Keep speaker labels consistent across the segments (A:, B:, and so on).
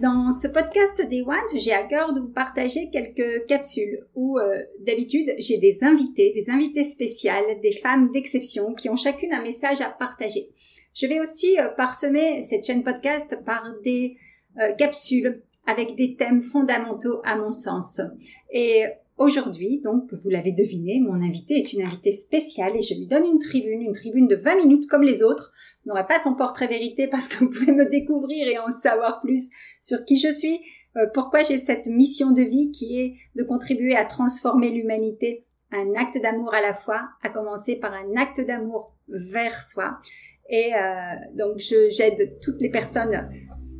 A: Dans ce podcast des Ones, j'ai à cœur de vous partager quelques capsules où euh, d'habitude j'ai des invités, des invités spéciales, des femmes d'exception qui ont chacune un message à partager. Je vais aussi euh, parsemer cette chaîne podcast par des euh, capsules avec des thèmes fondamentaux à mon sens. Et Aujourd'hui, donc, vous l'avez deviné, mon invité est une invitée spéciale et je lui donne une tribune, une tribune de 20 minutes comme les autres. Vous n'aurez pas son portrait vérité parce que vous pouvez me découvrir et en savoir plus sur qui je suis, euh, pourquoi j'ai cette mission de vie qui est de contribuer à transformer l'humanité, un acte d'amour à la fois, à commencer par un acte d'amour vers soi. Et euh, donc, j'aide toutes les personnes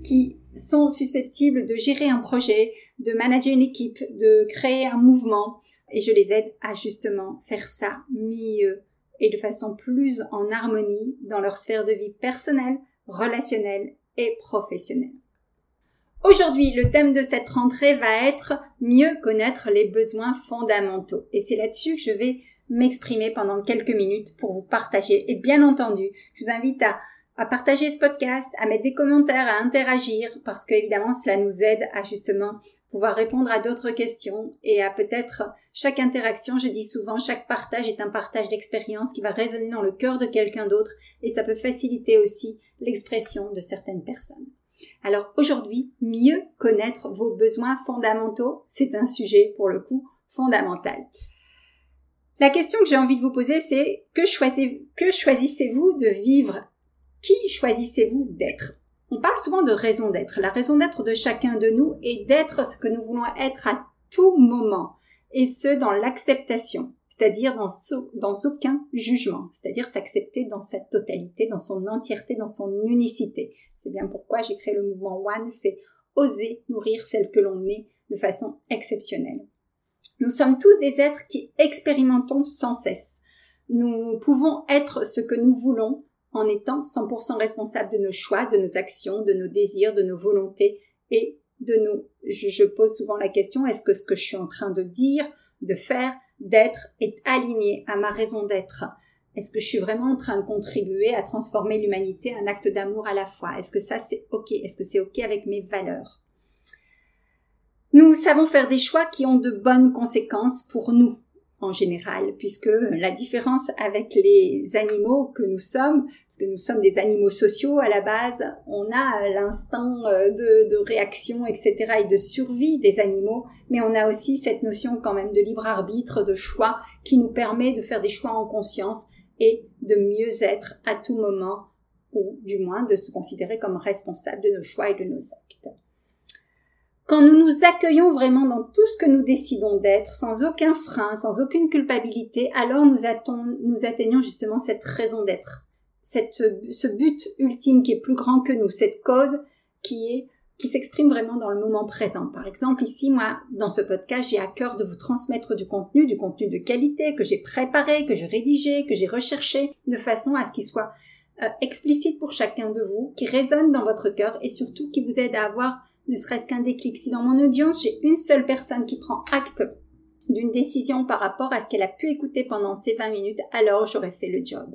A: qui sont susceptibles de gérer un projet, de manager une équipe, de créer un mouvement, et je les aide à justement faire ça mieux et de façon plus en harmonie dans leur sphère de vie personnelle, relationnelle et professionnelle. Aujourd'hui, le thème de cette rentrée va être mieux connaître les besoins fondamentaux. Et c'est là-dessus que je vais m'exprimer pendant quelques minutes pour vous partager. Et bien entendu, je vous invite à à partager ce podcast, à mettre des commentaires, à interagir, parce qu'évidemment, cela nous aide à justement pouvoir répondre à d'autres questions et à peut-être chaque interaction, je dis souvent, chaque partage est un partage d'expérience qui va résonner dans le cœur de quelqu'un d'autre et ça peut faciliter aussi l'expression de certaines personnes. Alors aujourd'hui, mieux connaître vos besoins fondamentaux, c'est un sujet pour le coup fondamental. La question que j'ai envie de vous poser, c'est que, que choisissez-vous de vivre qui choisissez-vous d'être? On parle souvent de raison d'être. La raison d'être de chacun de nous est d'être ce que nous voulons être à tout moment, et ce dans l'acceptation, c'est-à-dire dans, dans aucun jugement, c'est-à-dire s'accepter dans sa totalité, dans son entièreté, dans son unicité. C'est bien pourquoi j'ai créé le mouvement One, c'est oser nourrir celle que l'on est de façon exceptionnelle. Nous sommes tous des êtres qui expérimentons sans cesse. Nous pouvons être ce que nous voulons en étant 100% responsable de nos choix, de nos actions, de nos désirs, de nos volontés et de nos... Je, pose souvent la question, est-ce que ce que je suis en train de dire, de faire, d'être est aligné à ma raison d'être? Est-ce que je suis vraiment en train de contribuer à transformer l'humanité, un acte d'amour à la fois? Est-ce que ça c'est ok? Est-ce que c'est ok avec mes valeurs? Nous savons faire des choix qui ont de bonnes conséquences pour nous, en général, puisque la différence avec les animaux que nous sommes, parce que nous sommes des animaux sociaux à la base, on a l'instinct euh, de, de, réaction, etc., et de survie des animaux, mais on a aussi cette notion quand même de libre arbitre, de choix, qui nous permet de faire des choix en conscience et de mieux être à tout moment, ou du moins de se considérer comme responsable de nos choix et de nos actes. Quand nous nous accueillons vraiment dans tout ce que nous décidons d'être, sans aucun frein, sans aucune culpabilité, alors nous, atteignons justement cette raison d'être, ce but ultime qui est plus grand que nous, cette cause qui est qui s'exprime vraiment dans le moment présent. Par exemple, ici, moi, dans ce podcast, j'ai à cœur de vous transmettre du contenu, du contenu de qualité que j'ai préparé, que j'ai rédigé, que j'ai recherché, de façon à ce qu'il soit euh, explicite pour chacun de vous, qui résonne dans votre cœur et surtout qui vous aide à avoir ne serait-ce qu'un déclic. Si dans mon audience, j'ai une seule personne qui prend acte d'une décision par rapport à ce qu'elle a pu écouter pendant ces 20 minutes, alors j'aurais fait le job.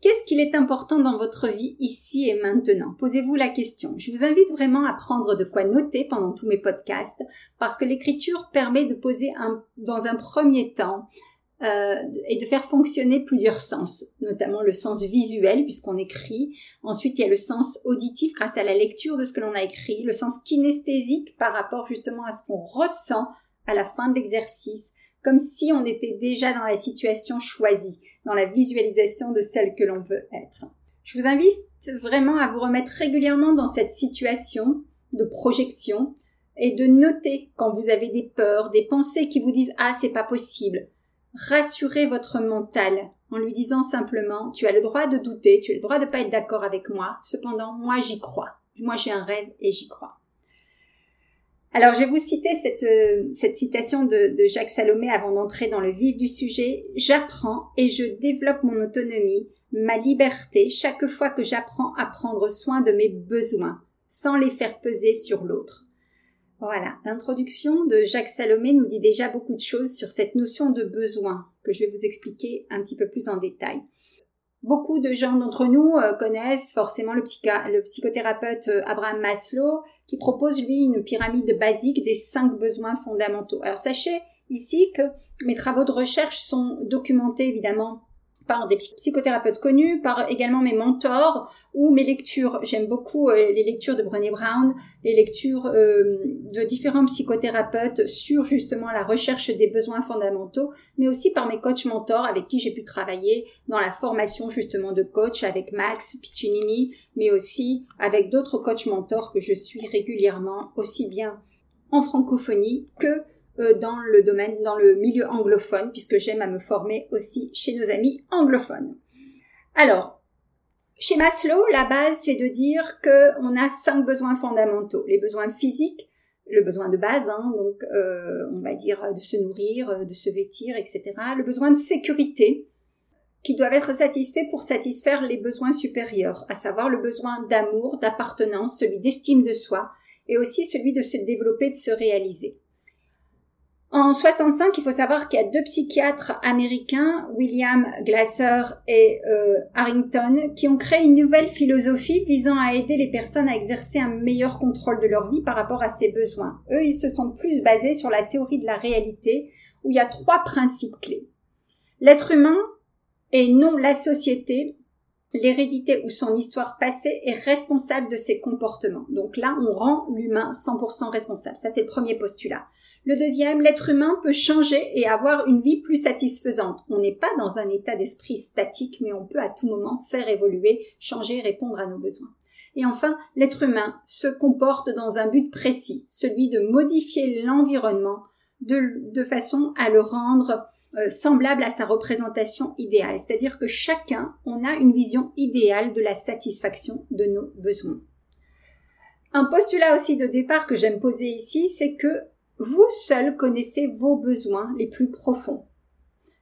A: Qu'est-ce qu'il est important dans votre vie ici et maintenant? Posez-vous la question. Je vous invite vraiment à prendre de quoi noter pendant tous mes podcasts parce que l'écriture permet de poser un, dans un premier temps euh, et de faire fonctionner plusieurs sens, notamment le sens visuel puisqu'on écrit. Ensuite, il y a le sens auditif grâce à la lecture de ce que l'on a écrit, le sens kinesthésique par rapport justement à ce qu'on ressent à la fin de l'exercice, comme si on était déjà dans la situation choisie, dans la visualisation de celle que l'on veut être. Je vous invite vraiment à vous remettre régulièrement dans cette situation de projection et de noter quand vous avez des peurs, des pensées qui vous disent ah c'est pas possible. Rassurez votre mental en lui disant simplement tu as le droit de douter, tu as le droit de pas être d'accord avec moi, cependant moi j'y crois. Moi j'ai un rêve et j'y crois. Alors, je vais vous citer cette, euh, cette citation de, de Jacques Salomé avant d'entrer dans le vif du sujet. J'apprends et je développe mon autonomie, ma liberté, chaque fois que j'apprends à prendre soin de mes besoins, sans les faire peser sur l'autre. Voilà, l'introduction de Jacques Salomé nous dit déjà beaucoup de choses sur cette notion de besoin que je vais vous expliquer un petit peu plus en détail. Beaucoup de gens d'entre nous euh, connaissent forcément le, psychothérapeute euh, Abraham Maslow qui propose lui une pyramide basique des cinq besoins fondamentaux. Alors sachez ici que mes travaux de recherche sont documentés évidemment par des psychothérapeutes connus, par également mes mentors ou mes lectures. J'aime beaucoup euh, les lectures de Brené Brown, les lectures euh, de différents psychothérapeutes sur justement la recherche des besoins fondamentaux, mais aussi par mes coachs mentors avec qui j'ai pu travailler dans la formation justement de coach avec Max Piccinini, mais aussi avec d'autres coachs mentors que je suis régulièrement aussi bien en francophonie que euh, dans le domaine, dans le milieu anglophone, puisque j'aime à me former aussi chez nos amis anglophones. Alors, chez Maslow, la base, c'est de dire qu'on a cinq besoins fondamentaux. Les besoins physiques, le besoin de base, hein, donc euh, on va dire de se nourrir, de se vêtir, etc. Le besoin de sécurité, qui doivent être satisfaits pour satisfaire les besoins supérieurs, à savoir le besoin d'amour, d'appartenance, celui d'estime de soi, et aussi celui de se développer, de se réaliser. En 65, il faut savoir qu'il y a deux psychiatres américains, William Glasser et euh, Harrington, qui ont créé une nouvelle philosophie visant à aider les personnes à exercer un meilleur contrôle de leur vie par rapport à ses besoins. Eux, ils se sont plus basés sur la théorie de la réalité, où il y a trois principes clés. L'être humain et non la société, l'hérédité ou son histoire passée est responsable de ses comportements. Donc là, on rend l'humain 100% responsable. Ça, c'est le premier postulat. Le deuxième, l'être humain peut changer et avoir une vie plus satisfaisante. On n'est pas dans un état d'esprit statique, mais on peut à tout moment faire évoluer, changer, répondre à nos besoins. Et enfin, l'être humain se comporte dans un but précis, celui de modifier l'environnement de, façon à le rendre euh, semblable à sa représentation idéale. C'est-à-dire que chacun, on a une vision idéale de la satisfaction de nos besoins. Un postulat aussi de départ que j'aime poser ici, c'est que vous seul connaissez vos besoins les plus profonds.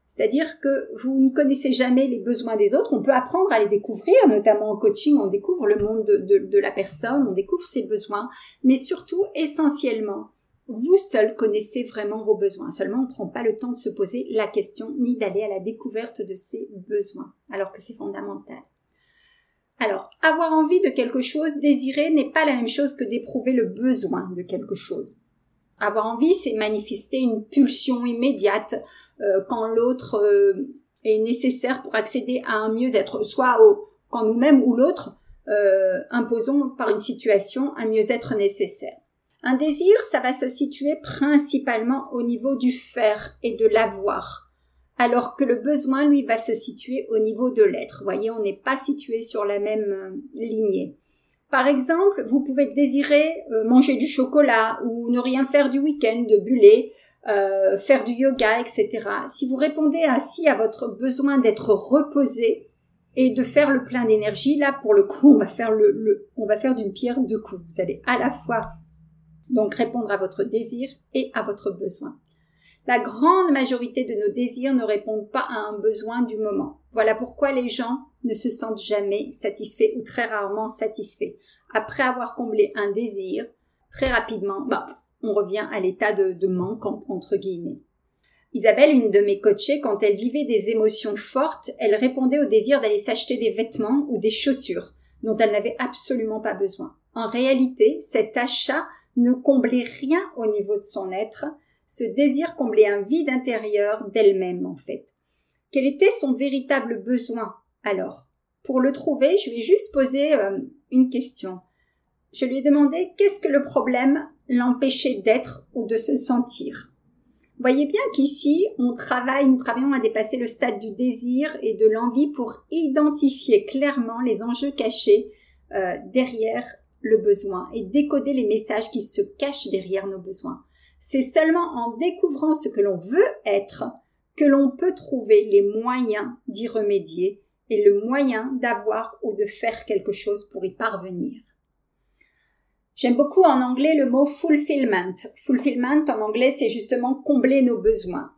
A: C'est-à-dire que vous ne connaissez jamais les besoins des autres. On peut apprendre à les découvrir, notamment en coaching, on découvre le monde de, la personne, on découvre ses besoins, mais surtout, essentiellement, vous seul connaissez vraiment vos besoins. Seulement, on ne prend pas le temps de se poser la question ni d'aller à la découverte de ses besoins, alors que c'est fondamental. Alors, avoir envie de quelque chose, désirer, n'est pas la même chose que d'éprouver le besoin de quelque chose. Avoir envie, c'est manifester une pulsion immédiate euh, quand l'autre euh, est nécessaire pour accéder à un mieux-être, soit quand nous-mêmes ou l'autre euh, imposons par une situation un mieux-être nécessaire. Un désir, ça va se situer principalement au niveau du faire et de l'avoir, alors que le besoin, lui, va se situer au niveau de l'être. Vous voyez, on n'est pas situé sur la même lignée. Par exemple, vous pouvez désirer euh, manger du chocolat ou ne rien faire du week-end, de buller, euh, faire du yoga, etc. Si vous répondez ainsi à votre besoin d'être reposé et de faire le plein d'énergie, là pour le coup, on va faire le, on va faire d'une pierre deux coups. Vous allez à la fois donc répondre à votre désir et à votre besoin. La grande majorité de nos désirs ne répondent pas à un besoin du moment. Voilà pourquoi les gens ne se sentent jamais satisfaits ou très rarement satisfaits. Après avoir comblé un désir, très rapidement, bah, on revient à l'état de, manque entre guillemets. Isabelle, une de mes coachées, quand elle vivait des émotions fortes, elle répondait au désir d'aller s'acheter des vêtements ou des chaussures dont elle n'avait absolument pas besoin. En réalité, cet achat ne comblait rien au niveau de son être, ce désir comblait un vide intérieur d'elle-même en fait. Quel était son véritable besoin alors, pour le trouver, je lui ai juste posé euh, une question. Je lui ai demandé qu'est-ce que le problème l'empêchait d'être ou de se sentir. Voyez bien qu'ici, on travaille, nous travaillons à dépasser le stade du désir et de l'envie pour identifier clairement les enjeux cachés euh, derrière le besoin et décoder les messages qui se cachent derrière nos besoins. C'est seulement en découvrant ce que l'on veut être que l'on peut trouver les moyens d'y remédier et le moyen d'avoir ou de faire quelque chose pour y parvenir. J'aime beaucoup en anglais le mot fulfillment. Fulfillment en anglais, c'est justement combler nos besoins.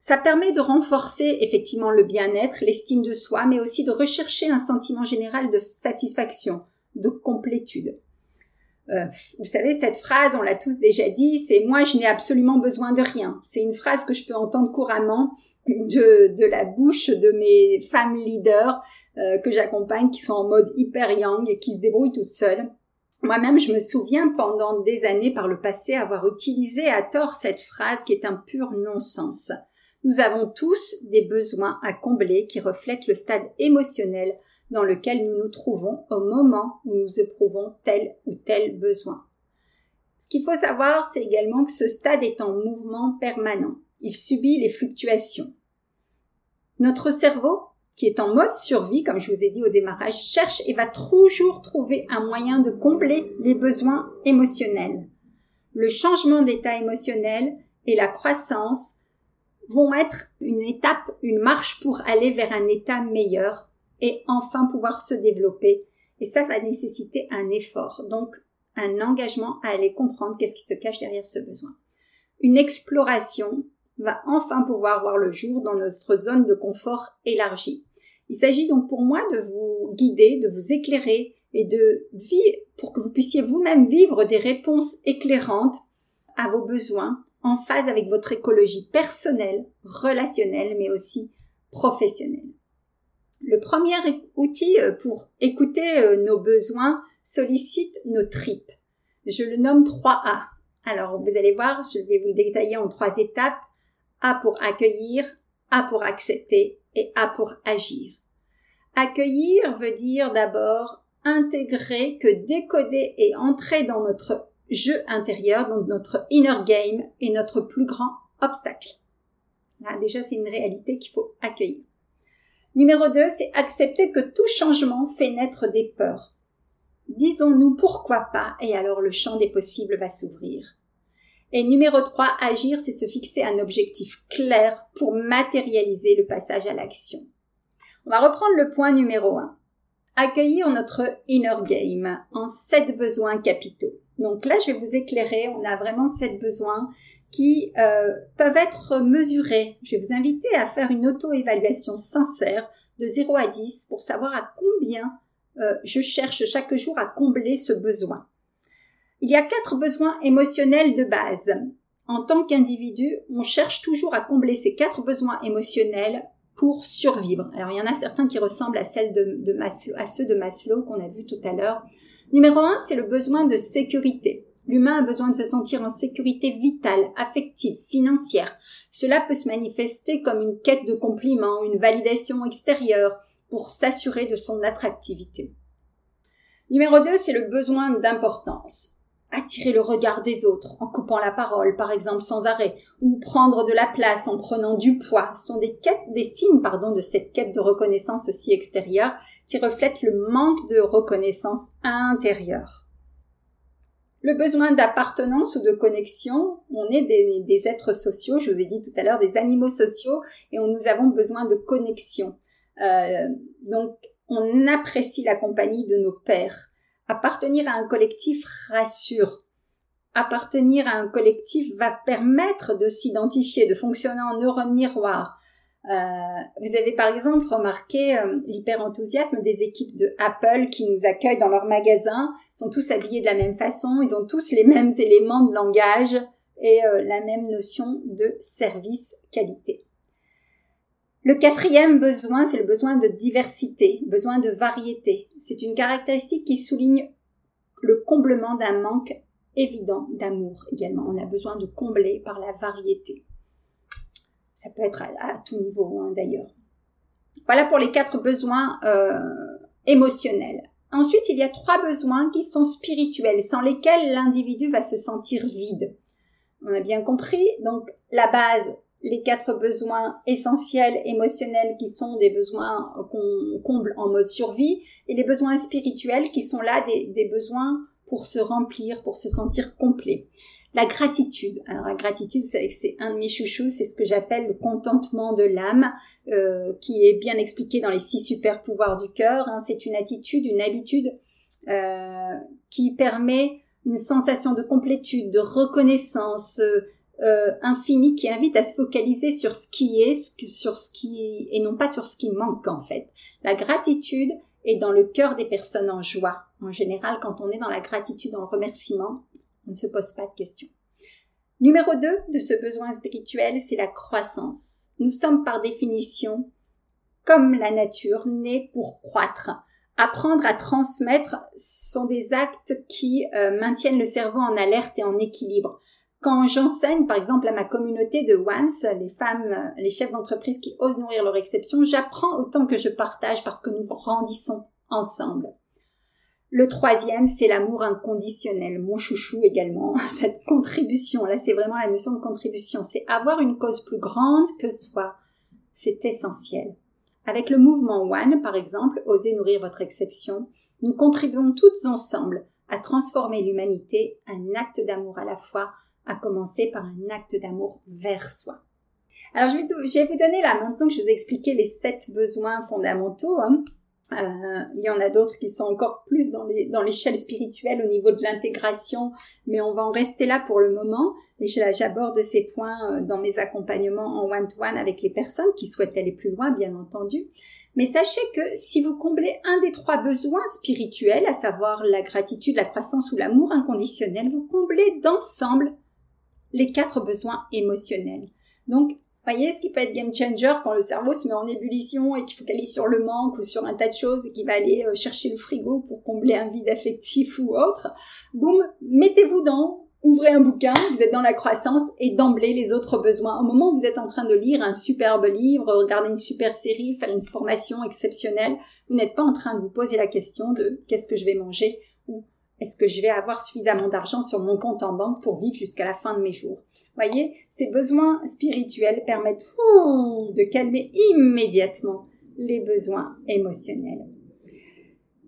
A: Ça permet de renforcer effectivement le bien-être, l'estime de soi, mais aussi de rechercher un sentiment général de satisfaction, de complétude. Euh, vous savez, cette phrase, on l'a tous déjà dit, c'est moi je n'ai absolument besoin de rien. C'est une phrase que je peux entendre couramment de, de la bouche de mes femmes leaders euh, que j'accompagne qui sont en mode hyper young et qui se débrouillent toutes seules. Moi-même, je me souviens pendant des années par le passé avoir utilisé à tort cette phrase qui est un pur non-sens. Nous avons tous des besoins à combler qui reflètent le stade émotionnel dans lequel nous nous trouvons au moment où nous éprouvons tel ou tel besoin. Ce qu'il faut savoir, c'est également que ce stade est en mouvement permanent. Il subit les fluctuations. Notre cerveau, qui est en mode survie, comme je vous ai dit au démarrage, cherche et va toujours trouver un moyen de combler les besoins émotionnels. Le changement d'état émotionnel et la croissance vont être une étape, une marche pour aller vers un état meilleur et enfin pouvoir se développer. Et ça va nécessiter un effort, donc un engagement à aller comprendre qu'est-ce qui se cache derrière ce besoin. Une exploration va enfin pouvoir voir le jour dans notre zone de confort élargie. Il s'agit donc pour moi de vous guider, de vous éclairer et de vivre pour que vous puissiez vous-même vivre des réponses éclairantes à vos besoins en phase avec votre écologie personnelle, relationnelle, mais aussi professionnelle. Le premier outil euh, pour écouter euh, nos besoins sollicite nos tripes. Je le nomme 3A. Alors, vous allez voir, je vais vous le détailler en trois étapes. A pour accueillir, A pour accepter et A pour agir. Accueillir veut dire d'abord intégrer que décoder et entrer dans notre jeu intérieur, dans notre inner game, est notre plus grand obstacle. Déjà, c'est une réalité qu'il faut accueillir. Numéro 2, c'est accepter que tout changement fait naître des peurs. Disons-nous pourquoi pas et alors le champ des possibles va s'ouvrir. Et numéro 3, agir, c'est se fixer un objectif clair pour matérialiser le passage à l'action. On va reprendre le point numéro 1. Accueillir notre inner game en sept besoins capitaux. Donc là, je vais vous éclairer. On a vraiment sept besoins qui euh, peuvent être mesurés. Je vais vous inviter à faire une auto-évaluation sincère de 0 à 10 pour savoir à combien euh, je cherche chaque jour à combler ce besoin. Il y a quatre besoins émotionnels de base. En tant qu'individu, on cherche toujours à combler ces quatre besoins émotionnels pour survivre. Alors il y en a certains qui ressemblent à, à ceux de Maslow qu'on a vu tout à l'heure. Numéro un, c'est le besoin de sécurité. L'humain a besoin de se sentir en sécurité vitale, affective, financière. Cela peut se manifester comme une quête de compliments, une validation extérieure pour s'assurer de son attractivité. Numéro 2, c'est le besoin d'importance. Attirer le regard des autres en coupant la parole, par exemple, sans arrêt, ou prendre de la place en prenant du poids, sont des signes, pardon, de cette quête de reconnaissance aussi extérieure qui reflète le manque de reconnaissance intérieure. Le besoin d'appartenance ou de connexion, on est des, êtres sociaux, je vous ai dit tout à l'heure, des animaux sociaux, et nous avons besoin de connexion. Euh, donc, on apprécie la compagnie de nos pères. Appartenir à un collectif rassure. Appartenir à un collectif va permettre de s'identifier, de fonctionner en neurones miroir, vous avez par exemple remarqué euh, l'hyper-enthousiasme des équipes de Apple qui nous accueillent dans leurs magasins. Ils sont tous habillés de la même façon, ils ont tous les mêmes éléments de langage et euh, la même notion de service qualité. Le quatrième besoin, c'est le besoin de diversité, besoin de variété. C'est une caractéristique qui souligne le comblement d'un manque évident d'amour également. On a besoin de combler par la variété. Ça peut être à, tout niveau hein, d'ailleurs. Voilà pour les quatre besoins euh, émotionnels. Ensuite, il y a trois besoins qui sont spirituels, sans lesquels l'individu va se sentir vide. On a bien compris. Donc, la base, les quatre besoins essentiels émotionnels qui sont des besoins qu'on comble en mode survie et les besoins spirituels qui sont là des, besoins pour se remplir, pour se sentir complet. La gratitude. Alors la gratitude, c'est un de mes chouchous, c'est ce que j'appelle le contentement de l'âme, euh, qui est bien expliqué dans les six super pouvoirs du cœur. Hein. C'est une attitude, une habitude euh, qui permet une sensation de complétude, de reconnaissance, euh, euh, infini qui invite à se focaliser sur ce qui est, sur ce qui et non pas sur ce qui manque en fait. La gratitude est dans le cœur des personnes en joie. En général, quand on est dans la gratitude, dans le remerciement, on ne se pose pas de questions. Numéro 2 de ce besoin spirituel, c'est la croissance. Nous sommes par définition, comme la nature, nés pour croître. Apprendre à transmettre sont des actes qui euh, maintiennent le cerveau en alerte et en équilibre. Quand j'enseigne, par exemple, à ma communauté de once, les femmes, les chefs d'entreprise qui osent nourrir leur exception, j'apprends autant que je partage parce que nous grandissons ensemble. Le troisième, c'est l'amour inconditionnel, mon chouchou également. Cette contribution, là, c'est vraiment la notion de contribution. C'est avoir une cause plus grande que soi. C'est essentiel. Avec le mouvement One, par exemple, Osez nourrir votre exception, nous contribuons toutes ensemble à transformer l'humanité, un acte d'amour à la fois, à commencer par un acte d'amour vers soi. Alors je vais, vous donner là, maintenant que je vous ai expliqué les sept besoins fondamentaux, hein, euh, il y en a d'autres qui sont encore plus dans les dans l'échelle spirituelle au niveau de l'intégration, mais on va en rester là pour le moment. Et j'aborde ces points euh, dans mes accompagnements en one-to-one avec les personnes qui souhaitent aller plus loin, bien entendu. Mais sachez que si vous comblez un des trois besoins spirituels, à savoir la gratitude, la croissance ou l'amour inconditionnel, vous comblez d'ensemble les quatre besoins émotionnels. Donc, voyez ce qui peut être game changer quand le cerveau se met en ébullition et qu'il focalise sur le manque ou sur un tas de choses et qu'il va aller euh, chercher le frigo pour combler un vide affectif ou autre. Boum, mettez-vous dans, ouvrez un bouquin, vous êtes dans la croissance et d'emblée les autres besoins. Au moment où vous êtes en train de lire un superbe livre, regarder une super série, faire une formation exceptionnelle, vous n'êtes pas en train de vous poser la question de qu'est-ce que je vais manger? Est-ce que je vais avoir suffisamment d'argent sur mon compte en banque pour vivre jusqu'à la fin de mes jours? Voyez, ces besoins spirituels permettent de calmer immédiatement les besoins émotionnels.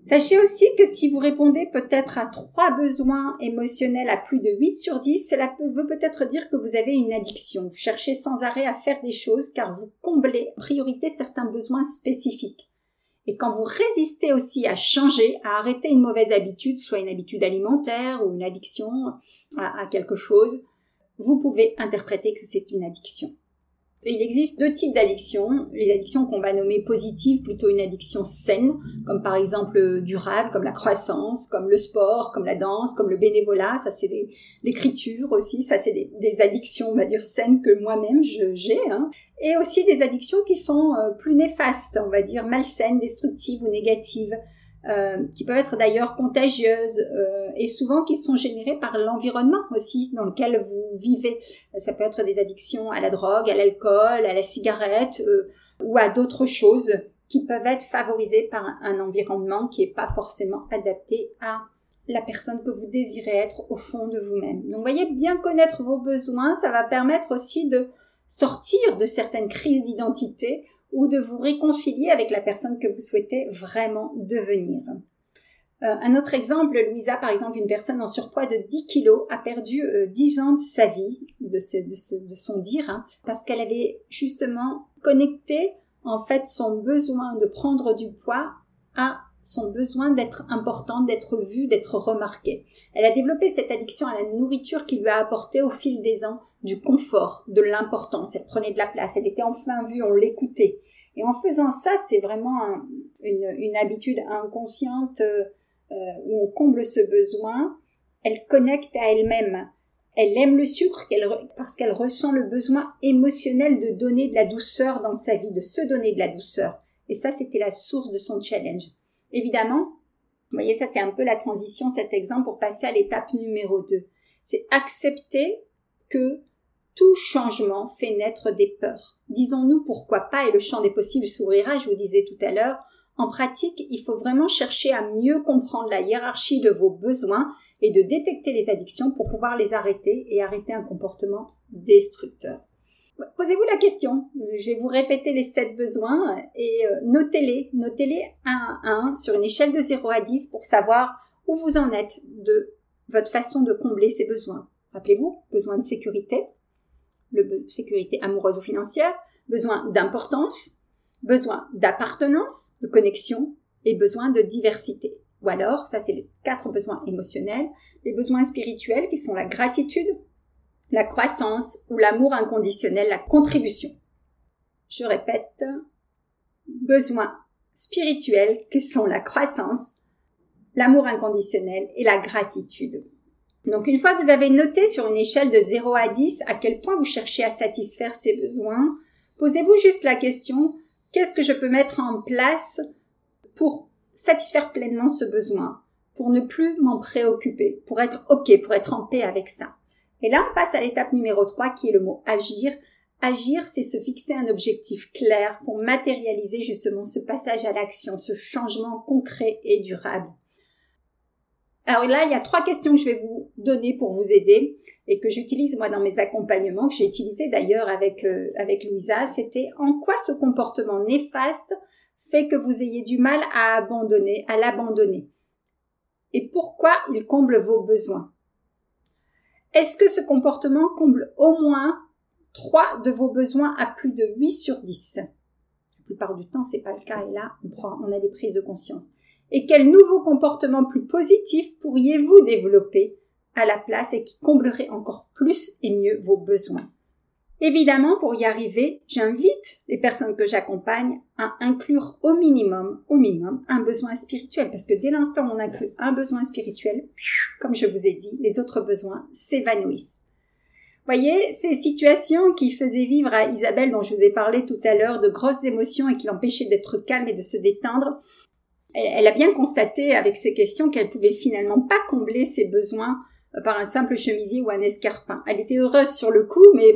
A: Sachez aussi que si vous répondez peut-être à trois besoins émotionnels à plus de 8 sur 10, cela veut peut-être dire que vous avez une addiction. Vous cherchez sans arrêt à faire des choses car vous comblez en priorité certains besoins spécifiques. Et quand vous résistez aussi à changer, à arrêter une mauvaise habitude, soit une habitude alimentaire ou une addiction à, quelque chose, vous pouvez interpréter que c'est une addiction. Il existe deux types d'addictions. Les addictions qu'on va nommer positives, plutôt une addiction saine, comme par exemple durable, comme la croissance, comme le sport, comme la danse, comme le bénévolat. Ça, c'est l'écriture aussi. Ça, c'est des, addictions, on va dire, saines que moi-même j'ai. Hein. Et aussi des addictions qui sont euh, plus néfastes, on va dire, malsaines, destructives ou négatives. Euh, qui peuvent être d'ailleurs contagieuses euh, et souvent qui sont générées par l'environnement aussi dans lequel vous vivez. Ça peut être des addictions à la drogue, à l'alcool, à la cigarette euh, ou à d'autres choses qui peuvent être favorisées par un environnement qui n'est pas forcément adapté à la personne que vous désirez être au fond de vous-même. Donc voyez, bien connaître vos besoins, ça va permettre aussi de sortir de certaines crises d'identité ou de vous réconcilier avec la personne que vous souhaitez vraiment devenir. Euh, un autre exemple, Louisa, par exemple, une personne en surpoids de 10 kilos a perdu 10 euh, ans de sa vie, de, son dire, hein, parce qu'elle avait justement connecté en fait son besoin de prendre du poids à son besoin d'être importante, d'être vue, d'être remarquée. Elle a développé cette addiction à la nourriture qui lui a apporté au fil des ans du confort, de l'importance. Elle prenait de la place, elle était enfin vue, on l'écoutait. Et en faisant ça, c'est vraiment une, habitude inconsciente euh, où on comble ce besoin. Elle connecte à elle-même. Elle aime le sucre parce qu'elle ressent le besoin émotionnel de donner de la douceur dans sa vie, de se donner de la douceur. Et ça, c'était la source de son challenge. Évidemment, vous voyez, ça c'est un peu la transition, cet exemple, pour passer à l'étape numéro 2. C'est accepter que tout changement fait naître des peurs. Disons-nous pourquoi pas et le champ des possibles s'ouvrira, je vous disais tout à l'heure. En pratique, il faut vraiment chercher à mieux comprendre la hiérarchie de vos besoins et de détecter les addictions pour pouvoir les arrêter et arrêter un comportement destructeur. Posez-vous la question. Je vais vous répéter les sept besoins et euh, notez-les. Notez-les un à un sur une échelle de 0 à 10 pour savoir où vous en êtes de votre façon de combler ces besoins. Rappelez-vous, besoin de sécurité, le sécurité amoureuse ou financière, besoin d'importance, besoin d'appartenance, de connexion et besoin de diversité. Ou alors, ça c'est les quatre besoins émotionnels, les besoins spirituels qui sont la gratitude, la croissance ou l'amour inconditionnel, la contribution. Je répète, besoins spirituels que sont la croissance, l'amour inconditionnel et la gratitude. Donc une fois que vous avez noté sur une échelle de 0 à 10 à quel point vous cherchez à satisfaire ces besoins, posez-vous juste la question, qu'est-ce que je peux mettre en place pour satisfaire pleinement ce besoin, pour ne plus m'en préoccuper, pour être OK, pour être en paix avec ça. Et là, on passe à l'étape numéro 3 qui est le mot agir. Agir, c'est se fixer un objectif clair pour matérialiser justement ce passage à l'action, ce changement concret et durable. Alors là, il y a trois questions que je vais vous donner pour vous aider et que j'utilise moi dans mes accompagnements, que j'ai utilisé d'ailleurs avec, euh, avec Louisa. C'était en quoi ce comportement néfaste fait que vous ayez du mal à abandonner, à l'abandonner? Et pourquoi il comble vos besoins? Est-ce que ce comportement comble au moins trois de vos besoins à plus de 8 sur 10 La plupart du temps, c'est pas le cas et là, on, prend, on a des prises de conscience. Et quel nouveau comportement plus positif pourriez-vous développer à la place et qui comblerait encore plus et mieux vos besoins? Évidemment, pour y arriver, j'invite les personnes que j'accompagne à inclure au minimum, au minimum, un besoin spirituel. Parce que dès l'instant où on inclut un besoin spirituel, comme je vous ai dit, les autres besoins s'évanouissent. Voyez, ces situations qui faisaient vivre à Isabelle, dont je vous ai parlé tout à l'heure, de grosses émotions et qui l'empêchaient d'être calme et de se détendre, elle a bien constaté avec ces questions qu'elle pouvait finalement pas combler ses besoins euh, par un simple chemisier ou un escarpin. Elle était heureuse sur le coup, mais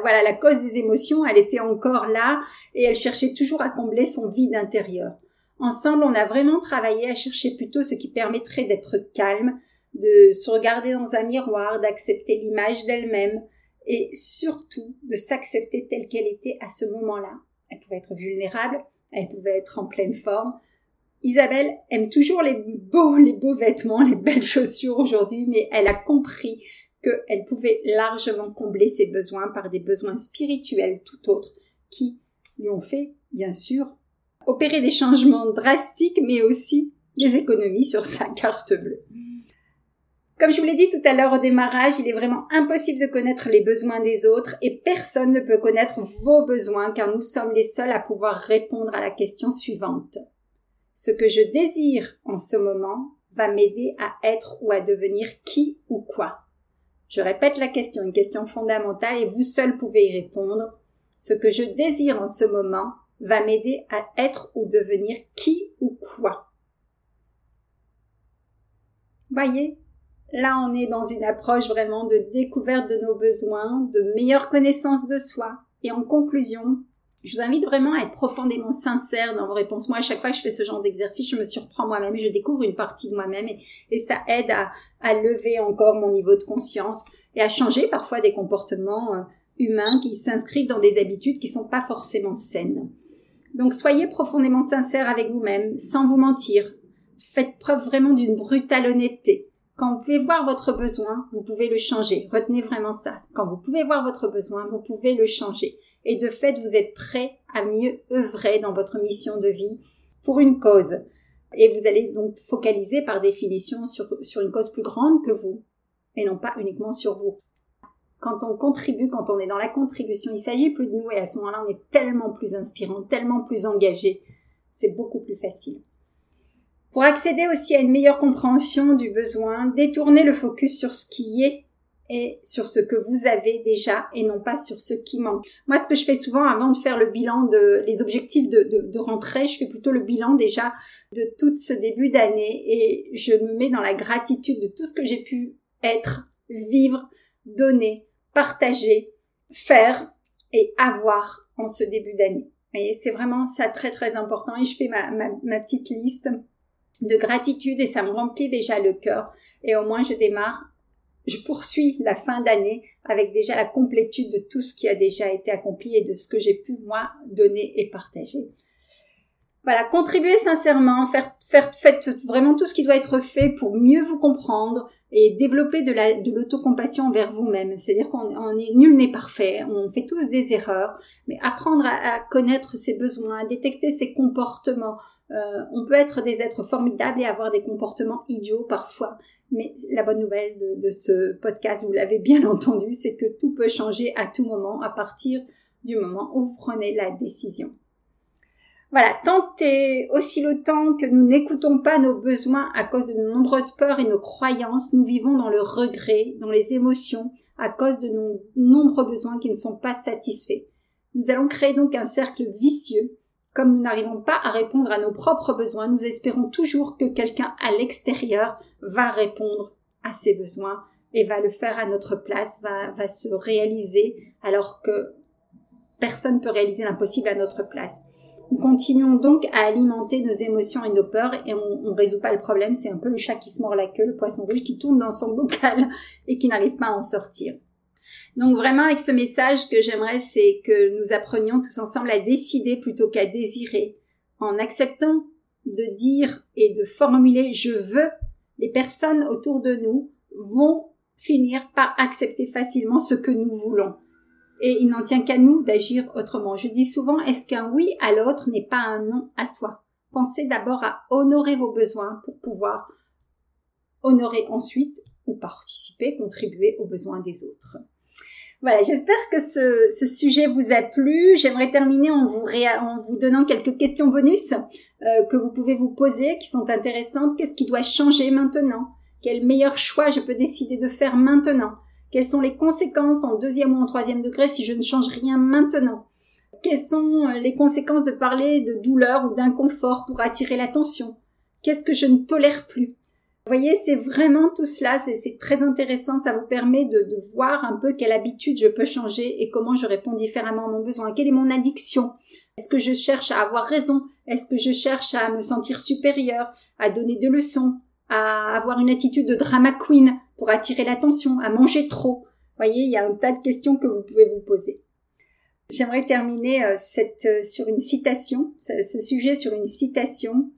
A: voilà, la cause des émotions, elle était encore là et elle cherchait toujours à combler son vide intérieur. Ensemble, on a vraiment travaillé à chercher plutôt ce qui permettrait d'être calme, de se regarder dans un miroir, d'accepter l'image d'elle-même et surtout de s'accepter telle qu'elle était à ce moment-là. Elle pouvait être vulnérable, elle pouvait être en pleine forme, Isabelle aime toujours les beaux, vêtements, les belles chaussures aujourd'hui, mais elle a compris qu'elle pouvait largement combler ses besoins par des besoins spirituels tout autres qui lui ont fait, bien sûr, opérer des changements drastiques, mais aussi des économies sur sa carte bleue. Comme je vous l'ai dit tout à l'heure au démarrage, il est vraiment impossible de connaître les besoins des autres et personne ne peut connaître vos besoins car nous sommes les seuls à pouvoir répondre à la question suivante. Ce que je désire en ce moment va m'aider à être ou à devenir qui ou quoi. Je répète la question, une question fondamentale et vous seul pouvez y répondre. Ce que je désire en ce moment va m'aider à être ou devenir qui ou quoi. Voyez, là on est dans une approche vraiment de découverte de nos besoins, de meilleure connaissance de soi. Et en conclusion, je vous invite vraiment à être profondément sincère dans vos réponses. Moi, à chaque fois que je fais ce genre d'exercice, je me surprends moi-même, je découvre une partie de moi-même et, ça aide à, lever encore mon niveau de conscience et à changer parfois des comportements euh, humains qui s'inscrivent dans des habitudes qui sont pas forcément saines. Donc, soyez profondément sincère avec vous-même, sans vous mentir. Faites preuve vraiment d'une brutale honnêteté. Quand vous pouvez voir votre besoin, vous pouvez le changer. Retenez vraiment ça. Quand vous pouvez voir votre besoin, vous pouvez le changer et de fait vous êtes prêt à mieux œuvrer dans votre mission de vie pour une cause. Et vous allez donc focaliser par définition sur, sur une cause plus grande que vous et non pas uniquement sur vous. Quand on contribue, quand on est dans la contribution, il s'agit plus de nous et à ce moment-là on est tellement plus inspirant, tellement plus engagé. C'est beaucoup plus facile. Pour accéder aussi à une meilleure compréhension du besoin, détournez le focus sur ce qui est et sur ce que vous avez déjà et non pas sur ce qui manque. Moi, ce que je fais souvent avant de faire le bilan de les objectifs de, de, rentrée, je fais plutôt le bilan déjà de tout ce début d'année et je me mets dans la gratitude de tout ce que j'ai pu être, vivre, donner, partager, faire et avoir en ce début d'année. Et c'est vraiment ça très très important et je fais ma, ma, ma petite liste de gratitude et ça me remplit déjà le cœur. Et au moins, je démarre, je poursuis la fin d'année avec déjà la complétude de tout ce qui a déjà été accompli et de ce que j'ai pu, moi, donner et partager. Voilà, contribuez sincèrement, faire, faire, faites vraiment tout ce qui doit être fait pour mieux vous comprendre et développer de la, de l'autocompassion envers vous-même. C'est-à-dire qu'on on est, nul n'est parfait, on fait tous des erreurs, mais apprendre à, connaître ses besoins, à détecter ses comportements. Euh, on peut être des êtres formidables et avoir des comportements idiots parfois. Mais la bonne nouvelle de, ce podcast, vous l'avez bien entendu, c'est que tout peut changer à tout moment à partir du moment où vous prenez la décision. Voilà, tant et aussi longtemps que nous n'écoutons pas nos besoins à cause de nos nombreuses peurs et nos croyances, nous vivons dans le regret, dans les émotions, à cause de nos nombreux besoins qui ne sont pas satisfaits. Nous allons créer donc un cercle vicieux. Comme nous n'arrivons pas à répondre à nos propres besoins, nous espérons toujours que quelqu'un à l'extérieur va répondre à ces besoins et va le faire à notre place, va, va se réaliser alors que personne ne peut réaliser l'impossible à notre place. Nous continuons donc à alimenter nos émotions et nos peurs et on ne résout pas le problème. C'est un peu le chat qui se mord la queue, le poisson rouge qui tourne dans son bocal et qui n'arrive pas à en sortir. Donc vraiment avec ce message que j'aimerais c'est que nous apprenions tous ensemble à décider plutôt qu'à désirer. En acceptant de dire et de formuler je veux, les personnes autour de nous vont finir par accepter facilement ce que nous voulons et il n'en tient qu'à nous d'agir autrement. Je dis souvent, est-ce qu'un oui à l'autre n'est pas un non à soi? Pensez d'abord à honorer vos besoins pour pouvoir honorer ensuite ou participer, contribuer aux besoins des autres. Voilà, j'espère que ce, sujet vous a plu. J'aimerais terminer en vous, en vous donnant quelques questions bonus euh, que vous pouvez vous poser, qui sont intéressantes. Qu'est-ce qui doit changer maintenant? Quel meilleur choix je peux décider de faire maintenant? Quelles sont les conséquences en deuxième ou en troisième degré si je ne change rien maintenant? Quelles sont euh, les conséquences de parler de douleur ou d'inconfort pour attirer l'attention? Qu'est-ce que je ne tolère plus? Vous voyez, c'est vraiment tout cela, c'est très intéressant, ça vous permet de, voir un peu quelle habitude je peux changer et comment je réponds différemment à mon besoin. Quelle est mon addiction? Est-ce que je cherche à avoir raison? Est-ce que je cherche à me sentir supérieur, à donner des leçons, à avoir une attitude de drama queen pour attirer l'attention, à manger trop? Vous voyez, il y a un tas de questions que vous pouvez vous poser. J'aimerais terminer euh, cette, euh, sur une citation, ce sujet sur une citation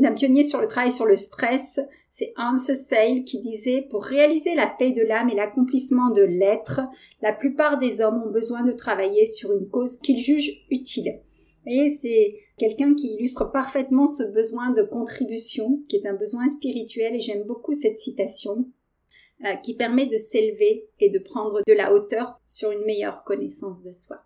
A: d'un pionnier sur le travail sur le stress. C'est Hans Seil qui disait Pour réaliser la paix de l'âme et l'accomplissement de l'être, la plupart des hommes ont besoin de travailler sur une cause qu'ils jugent utile. Et c'est quelqu'un qui illustre parfaitement ce besoin de contribution, qui est un besoin spirituel, et j'aime beaucoup cette citation, euh, qui permet de s'élever et de prendre de la hauteur sur une meilleure connaissance de soi.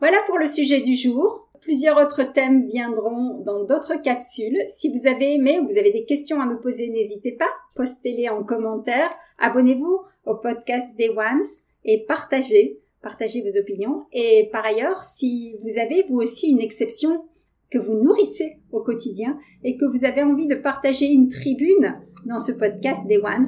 A: Voilà pour le sujet du jour. Plusieurs autres thèmes viendront dans d'autres capsules. Si vous avez aimé ou vous avez des questions à me poser, n'hésitez pas, postez-les en commentaire, abonnez-vous au podcast Day Ones et partagez, partagez vos opinions. Et par ailleurs, si vous avez vous aussi une exception que vous nourrissez au quotidien et que vous avez envie de partager une tribune dans ce podcast des Ones,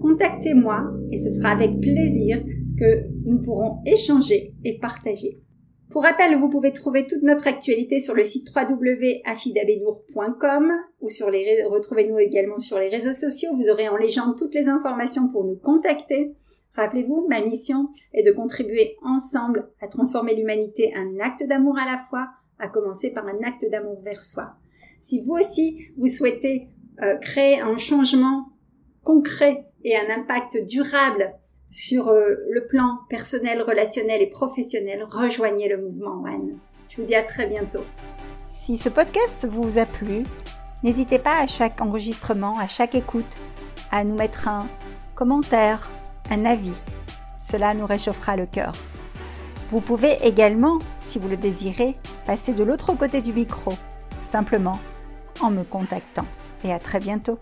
A: contactez-moi et ce sera avec plaisir que nous pourrons échanger et partager. Pour rappel, vous pouvez trouver toute notre actualité sur le site www.afidabédour.com ou sur les retrouvez-nous également sur les réseaux sociaux. Vous aurez en légende toutes les informations pour nous contacter. Rappelez-vous, ma mission est de contribuer ensemble à transformer l'humanité un acte d'amour à la fois, à commencer par un acte d'amour vers soi. Si vous aussi, vous souhaitez euh, créer un changement concret et un impact durable sur euh, le plan personnel, relationnel et professionnel, rejoignez le mouvement One. Je vous dis à très bientôt.
B: Si ce podcast vous a plu, n'hésitez pas à chaque enregistrement, à chaque écoute, à nous mettre un commentaire, un avis. Cela nous réchauffera le cœur. Vous pouvez également, si vous le désirez, passer de l'autre côté du micro, simplement en me contactant. Et à très bientôt.